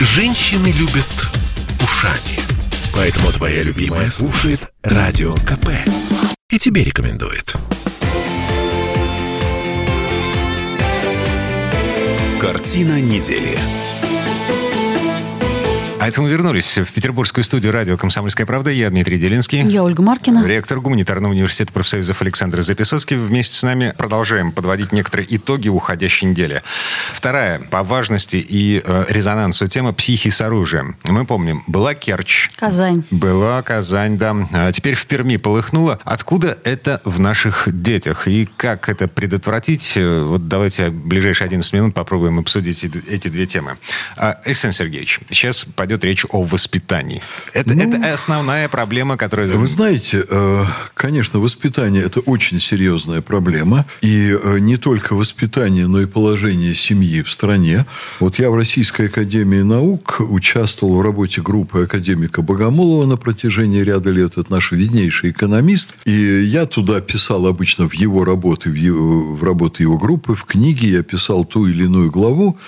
Женщины любят ушами. Поэтому твоя любимая слушает Радио КП. И тебе рекомендует. Картина недели. А это мы вернулись в петербургскую студию радио «Комсомольская правда». Я Дмитрий Делинский. Я Ольга Маркина. Ректор гуманитарного университета профсоюзов Александр Записоцкий. Вместе с нами продолжаем подводить некоторые итоги уходящей недели. Вторая по важности и э, резонансу тема «Психи с оружием». Мы помним, была Керчь. Казань. Была Казань, да. А теперь в Перми полыхнуло. Откуда это в наших детях? И как это предотвратить? Э, вот давайте ближайшие 11 минут попробуем обсудить эти две темы. Александр Сергеевич, сейчас пойдет речь о воспитании. Это, ну, это основная проблема, которая... Вы знаете, э, конечно, воспитание – это очень серьезная проблема. И э, не только воспитание, но и положение семьи в стране. Вот я в Российской Академии Наук участвовал в работе группы академика Богомолова на протяжении ряда лет. Это наш виднейший экономист. И я туда писал обычно в его работы, в, его, в работы его группы, в книге я писал ту или иную главу,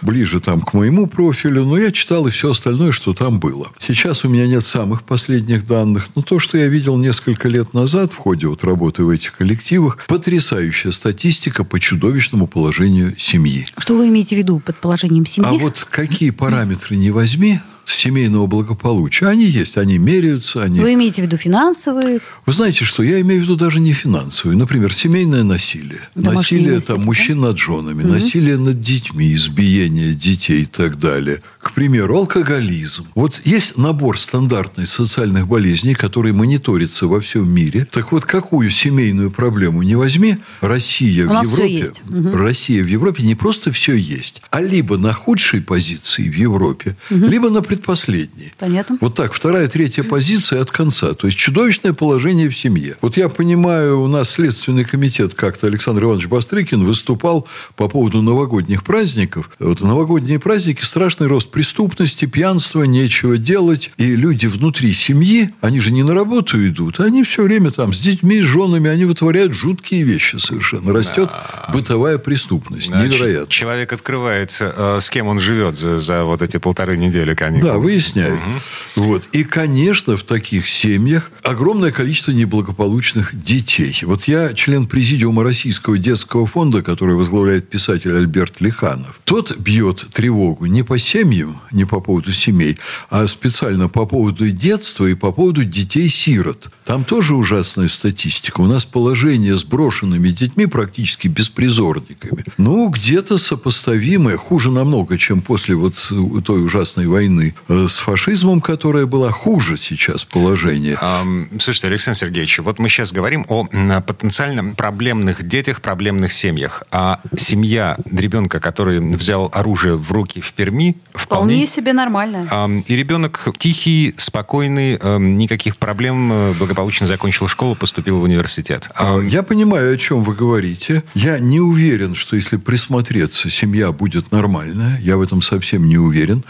ближе там к моему профилю, но я читал и все остальное остальное, что там было. Сейчас у меня нет самых последних данных, но то, что я видел несколько лет назад в ходе вот работы в этих коллективах, потрясающая статистика по чудовищному положению семьи. Что вы имеете в виду под положением семьи? А вот какие параметры не возьми, семейного благополучия. Они есть, они меряются. Они... Вы имеете в виду финансовые? Вы знаете что, я имею в виду даже не финансовые. Например, семейное насилие. Домашнее насилие там, мужчин над женами, угу. насилие над детьми, избиение детей и так далее. К примеру, алкоголизм. Вот есть набор стандартных социальных болезней, которые мониторятся во всем мире. Так вот, какую семейную проблему не возьми, Россия У в Европе, угу. Россия в Европе не просто все есть, а либо на худшей позиции в Европе, угу. либо на предпоследний. Понятно. Вот так, вторая, третья позиция от конца. То есть, чудовищное положение в семье. Вот я понимаю, у нас Следственный комитет как-то Александр Иванович Бастрыкин выступал по поводу новогодних праздников. Вот новогодние праздники, страшный рост преступности, пьянства, нечего делать. И люди внутри семьи, они же не на работу идут, они все время там с детьми, с женами, они вытворяют жуткие вещи совершенно. Растет да. бытовая преступность. Да, Невероятно. Человек открывает, э, с кем он живет за, за вот эти полторы недели каникул. Да, выясняют. Угу. Вот. И, конечно, в таких семьях огромное количество неблагополучных детей. Вот я член президиума Российского детского фонда, который возглавляет писатель Альберт Лиханов. Тот бьет тревогу не по семьям, не по поводу семей, а специально по поводу детства и по поводу детей-сирот. Там тоже ужасная статистика. У нас положение с брошенными детьми практически беспризорниками. Ну, где-то сопоставимое, хуже намного, чем после вот той ужасной войны Э, с фашизмом, которая была хуже сейчас положение. А, слушайте, Александр Сергеевич, вот мы сейчас говорим о потенциально проблемных детях, проблемных семьях. А семья ребенка, который взял оружие в руки в Перми, вполне, вполне себе нормально. А, и ребенок тихий, спокойный, э, никаких проблем, э, благополучно закончил школу, поступил в университет. А, Я понимаю, о чем вы говорите. Я не уверен, что если присмотреться, семья будет нормальная. Я в этом совсем не уверен.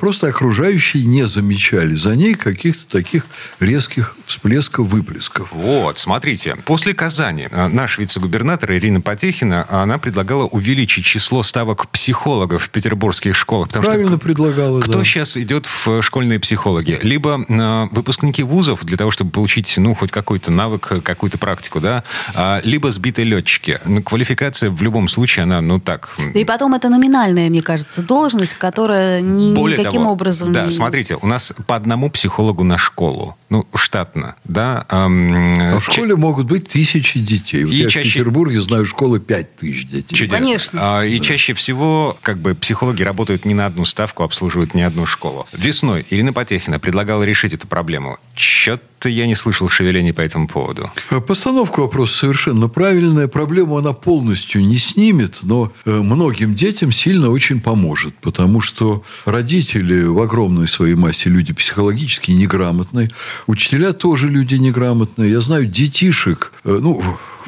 Просто окружающие не замечали за ней каких-то таких резких всплесков, выплесков. Вот, смотрите. После Казани э, наш вице-губернатор Ирина Потехина, она предлагала увеличить число ставок психологов в петербургских школах. Потому Правильно что предлагала, Кто да. сейчас идет в школьные психологи? Либо э, выпускники вузов для того, чтобы получить, ну, хоть какой-то навык, какую-то практику, да, а, либо сбитые летчики. Ну, квалификация в любом случае, она, ну, так... И потом это номинальная, мне кажется, должность, которая ни, Более никаким того, образом образом. Да, смотрите, у нас по одному психологу на школу. Ну, штатно, да. Эм, а в школе могут быть тысячи детей. Вот и я чаще... в Петербурге знаю школы пять тысяч детей. Чудесно. Конечно. А, и да. чаще всего как бы психологи работают не на одну ставку, обслуживают не одну школу. Весной Ирина Потехина предлагала решить эту проблему. Что-то я не слышал шевелений по этому поводу. А постановка вопроса совершенно правильная. Проблему она полностью не снимет, но э, многим детям сильно очень поможет, потому что родители в огромной своей массе люди психологически неграмотные, учителя тоже люди неграмотные. Я знаю детишек, э, ну,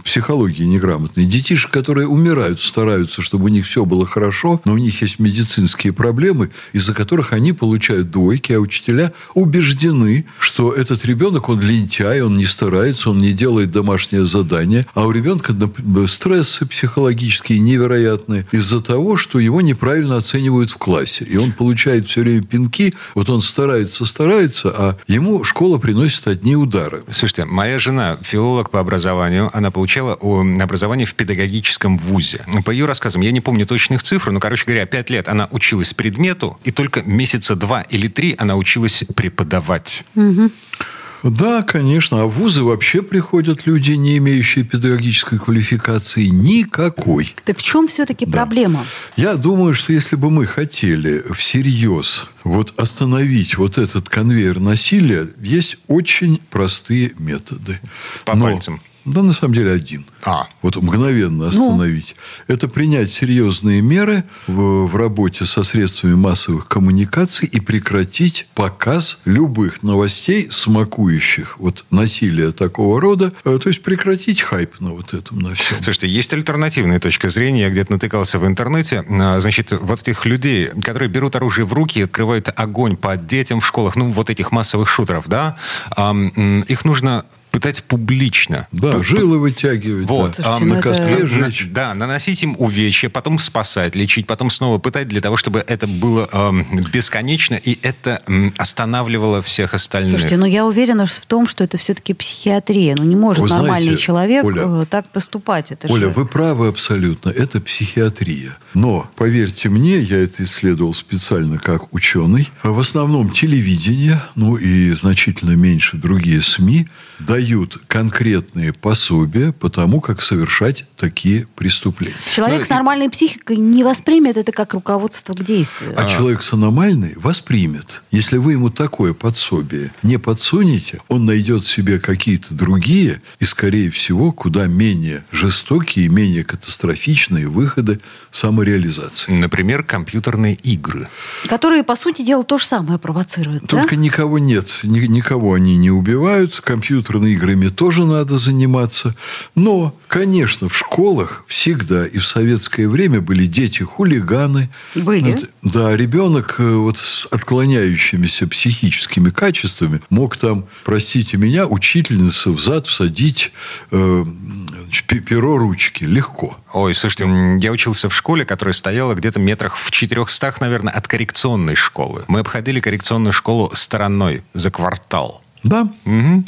психологии неграмотные. Детишек, которые умирают, стараются, чтобы у них все было хорошо, но у них есть медицинские проблемы, из-за которых они получают двойки, а учителя убеждены, что этот ребенок, он лентяй, он не старается, он не делает домашнее задание, а у ребенка стрессы психологические невероятные из-за того, что его неправильно оценивают в классе. И он получает все время пинки, вот он старается, старается, а ему школа приносит одни удары. Слушайте, моя жена филолог по образованию, она получала образование в педагогическом вузе. По ее рассказам, я не помню точных цифр, но, короче говоря, пять лет она училась предмету, и только месяца два или три она училась преподавать. Угу. Да, конечно. А в вузы вообще приходят люди, не имеющие педагогической квалификации никакой. Так в чем все-таки да. проблема? Я думаю, что если бы мы хотели всерьез вот остановить вот этот конвейер насилия, есть очень простые методы. По Но... пальцам. Да, на самом деле один. А. Вот мгновенно ну. остановить. Ну. Это принять серьезные меры в, в работе со средствами массовых коммуникаций и прекратить показ любых новостей, смакующих вот насилие такого рода. Э, то есть прекратить хайп на вот этом, на всем. Слушайте, есть альтернативная точка зрения. Я где-то натыкался в интернете. А, значит, вот этих людей, которые берут оружие в руки и открывают огонь по детям в школах, ну, вот этих массовых шутеров, да, их нужно пытать публично. Да, П- жилы вытягивать. Вот. Да. а, на костре это... жечь. Да, наносить им увечья, потом спасать, лечить, потом снова пытать для того, чтобы это было э, бесконечно, и это э, останавливало всех остальных. Слушайте, ну я уверена в том, что это все-таки психиатрия. Ну не может вы нормальный знаете, человек Оля, э, так поступать. Это Оля, же... вы правы абсолютно. Это психиатрия. Но, поверьте мне, я это исследовал специально как ученый. В основном телевидение, ну и значительно меньше другие СМИ дают дают конкретные пособия по тому, как совершать такие преступления. Человек Но, с нормальной психикой не воспримет это как руководство к действию. А, а человек с аномальной воспримет. Если вы ему такое подсобие не подсунете, он найдет себе какие-то другие и, скорее всего, куда менее жестокие и менее катастрофичные выходы самореализации. Например, компьютерные игры. Которые, по сути дела, то же самое провоцируют. Только да? никого нет. Никого они не убивают. Компьютерные играми тоже надо заниматься. Но, конечно, в школах всегда и в советское время были дети-хулиганы. Были? Да, ребенок э, вот с отклоняющимися психическими качествами мог там, простите меня, учительница в зад всадить э, перо ручки. Легко. Ой, слушайте, я учился в школе, которая стояла где-то метрах в 400, наверное, от коррекционной школы. Мы обходили коррекционную школу стороной за квартал. Да. Угу.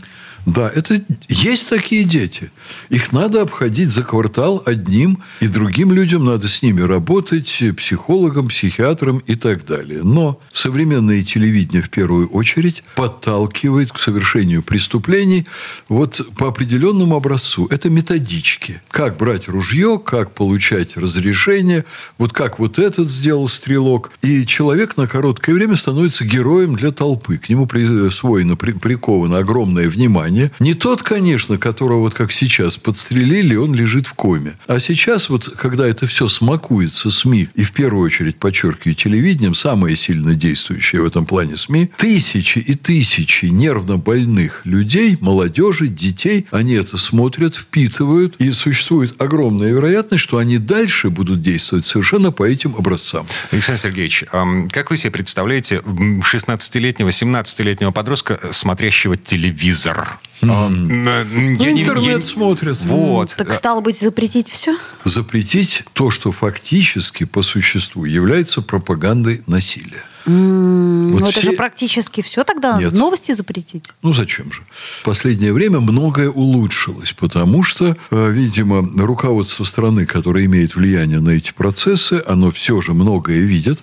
Да, это есть такие дети. Их надо обходить за квартал одним, и другим людям надо с ними работать, психологом, психиатром и так далее. Но современное телевидение в первую очередь подталкивает к совершению преступлений вот по определенному образцу. Это методички. Как брать ружье, как получать разрешение, вот как вот этот сделал стрелок. И человек на короткое время становится героем для толпы. К нему присвоено, приковано огромное внимание внимание. Не тот, конечно, которого вот как сейчас подстрелили, он лежит в коме. А сейчас вот, когда это все смакуется СМИ, и в первую очередь, подчеркиваю, телевидением, самое сильно действующее в этом плане СМИ, тысячи и тысячи нервно больных людей, молодежи, детей, они это смотрят, впитывают, и существует огромная вероятность, что они дальше будут действовать совершенно по этим образцам. Александр Сергеевич, как вы себе представляете 16-летнего, 17-летнего подростка, смотрящего телевизор? А, интернет не, смотрят. Вот. Так стало быть, запретить все? Запретить то, что фактически по существу является пропагандой насилия. Mm, вот ну, все... это же практически все тогда Нет. новости запретить. Ну, зачем же? В последнее время многое улучшилось, потому что, э, видимо, руководство страны, которое имеет влияние на эти процессы, оно все же многое видит.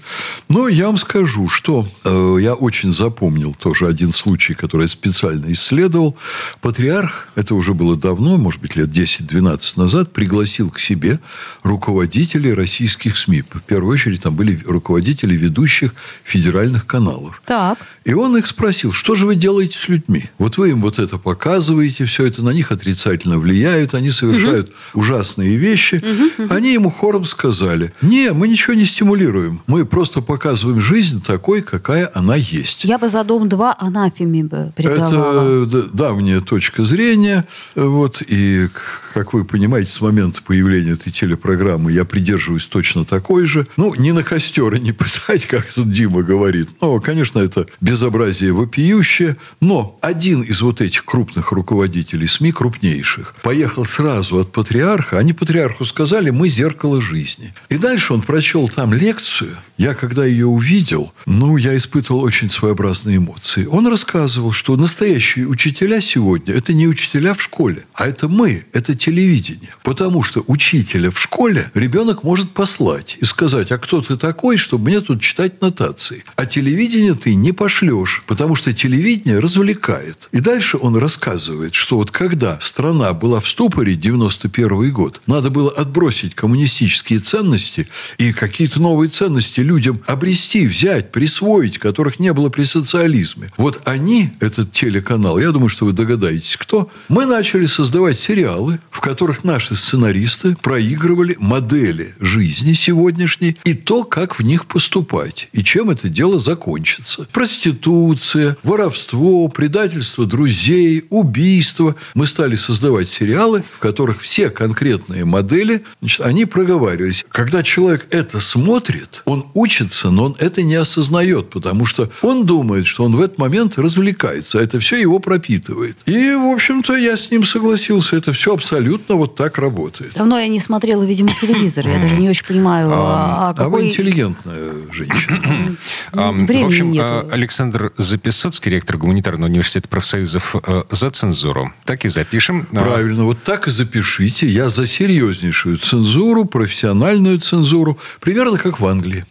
Но я вам скажу, что э, я очень запомнил тоже один случай, который я специально исследовал. Патриарх, это уже было давно, может быть, лет 10-12 назад, пригласил к себе руководителей российских СМИ. В первую очередь там были руководители ведущих федеральных каналов. Так. И он их спросил, что же вы делаете с людьми? Вот вы им вот это показываете, все это на них отрицательно влияет, они совершают угу. ужасные вещи. Угу, угу. Они ему хором сказали, не, мы ничего не стимулируем, мы просто показываем жизнь такой, какая она есть. Я бы за Дом-2 анафеме бы предавала. Это давняя точка зрения, вот, и как вы понимаете, с момента появления этой телепрограммы я придерживаюсь точно такой же. Ну, не на костер и не пытать, как тут Дима говорит. Но, конечно, это безобразие вопиющее. Но один из вот этих крупных руководителей СМИ, крупнейших, поехал сразу от патриарха. Они патриарху сказали, мы зеркало жизни. И дальше он прочел там лекцию. Я, когда ее увидел, ну, я испытывал очень своеобразные эмоции. Он рассказывал, что настоящие учителя сегодня – это не учителя в школе, а это мы, это телевидение. Потому что учителя в школе ребенок может послать и сказать, а кто ты такой, чтобы мне тут читать нотации. А телевидение ты не пошлешь, потому что телевидение развлекает. И дальше он рассказывает, что вот когда страна была в ступоре, 91 год, надо было отбросить коммунистические ценности и какие-то новые ценности людям обрести, взять, присвоить, которых не было при социализме. Вот они, этот телеканал, я думаю, что вы догадаетесь, кто, мы начали создавать сериалы, в которых наши сценаристы проигрывали модели жизни сегодняшней и то, как в них поступать, и чем это дело закончится. Проституция, воровство, предательство друзей, убийство. Мы стали создавать сериалы, в которых все конкретные модели, значит, они проговаривались. Когда человек это смотрит, он учится, но он это не осознает, потому что он думает, что он в этот момент развлекается, а это все его пропитывает. И, в общем-то, я с ним согласился. Это все абсолютно вот так работает. Давно я не смотрела, видимо, телевизор. Я даже не очень понимаю, а, а, какой... а вы интеллигентная женщина. В общем, а, Александр Записоцкий, ректор гуманитарного университета профсоюзов э, за цензуру. Так и запишем. Правильно, вот так и запишите. Я за серьезнейшую цензуру, профессиональную цензуру, примерно как в Англии.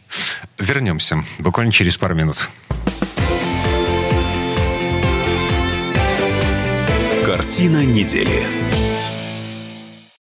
Вернемся буквально через пару минут. Картина недели.